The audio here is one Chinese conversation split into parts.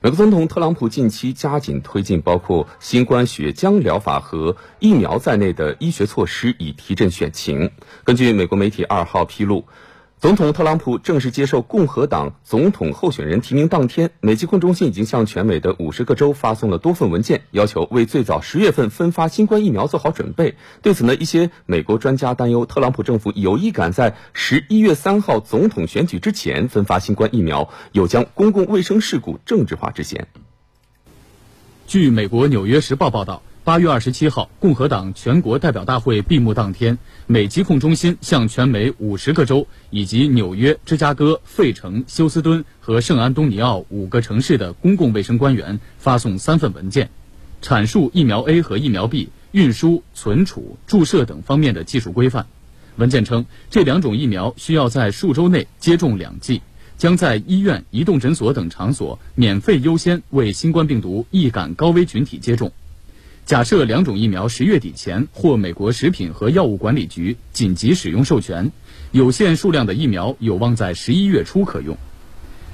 美国总统特朗普近期加紧推进包括新冠血浆疗法和疫苗在内的医学措施，以提振选情。根据美国媒体二号披露。总统特朗普正式接受共和党总统候选人提名当天，美疾控中心已经向全美的五十个州发送了多份文件，要求为最早十月份分发新冠疫苗做好准备。对此呢，一些美国专家担忧，特朗普政府有意赶在十一月三号总统选举之前分发新冠疫苗，有将公共卫生事故政治化之嫌。据美国《纽约时报》报道。八月二十七号，共和党全国代表大会闭幕当天，美疾控中心向全美五十个州以及纽约、芝加哥、费城、休斯敦和圣安东尼奥五个城市的公共卫生官员发送三份文件，阐述疫苗 A 和疫苗 B 运输、存储、注射等方面的技术规范。文件称，这两种疫苗需要在数周内接种两剂，将在医院、移动诊所等场所免费优先为新冠病毒易感高危群体接种。假设两种疫苗十月底前获美国食品和药物管理局紧急使用授权，有限数量的疫苗有望在十一月初可用。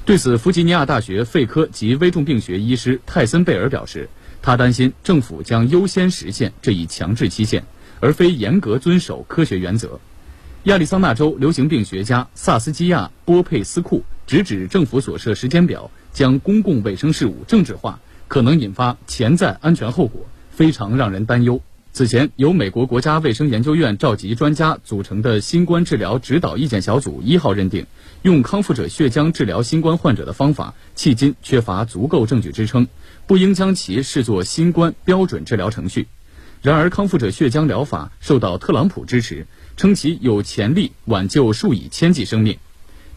对此，弗吉尼亚大学肺科及危重病学医师泰森贝尔表示，他担心政府将优先实现这一强制期限，而非严格遵守科学原则。亚利桑那州流行病学家萨斯基亚波佩斯库直指政府所设时间表将公共卫生事务政治化，可能引发潜在安全后果。非常让人担忧。此前，由美国国家卫生研究院召集专家组成的新冠治疗指导意见小组一号认定，用康复者血浆治疗新冠患者的方法迄今缺乏足够证据支撑，不应将其视作新冠标准治疗程序。然而，康复者血浆疗法受到特朗普支持，称其有潜力挽救数以千计生命。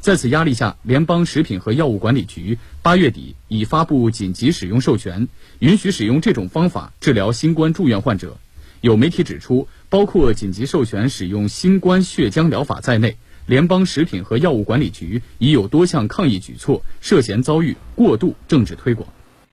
在此压力下，联邦食品和药物管理局八月底已发布紧急使用授权，允许使用这种方法治疗新冠住院患者。有媒体指出，包括紧急授权使用新冠血浆疗法在内，联邦食品和药物管理局已有多项抗疫举措涉嫌遭遇过度政治推广。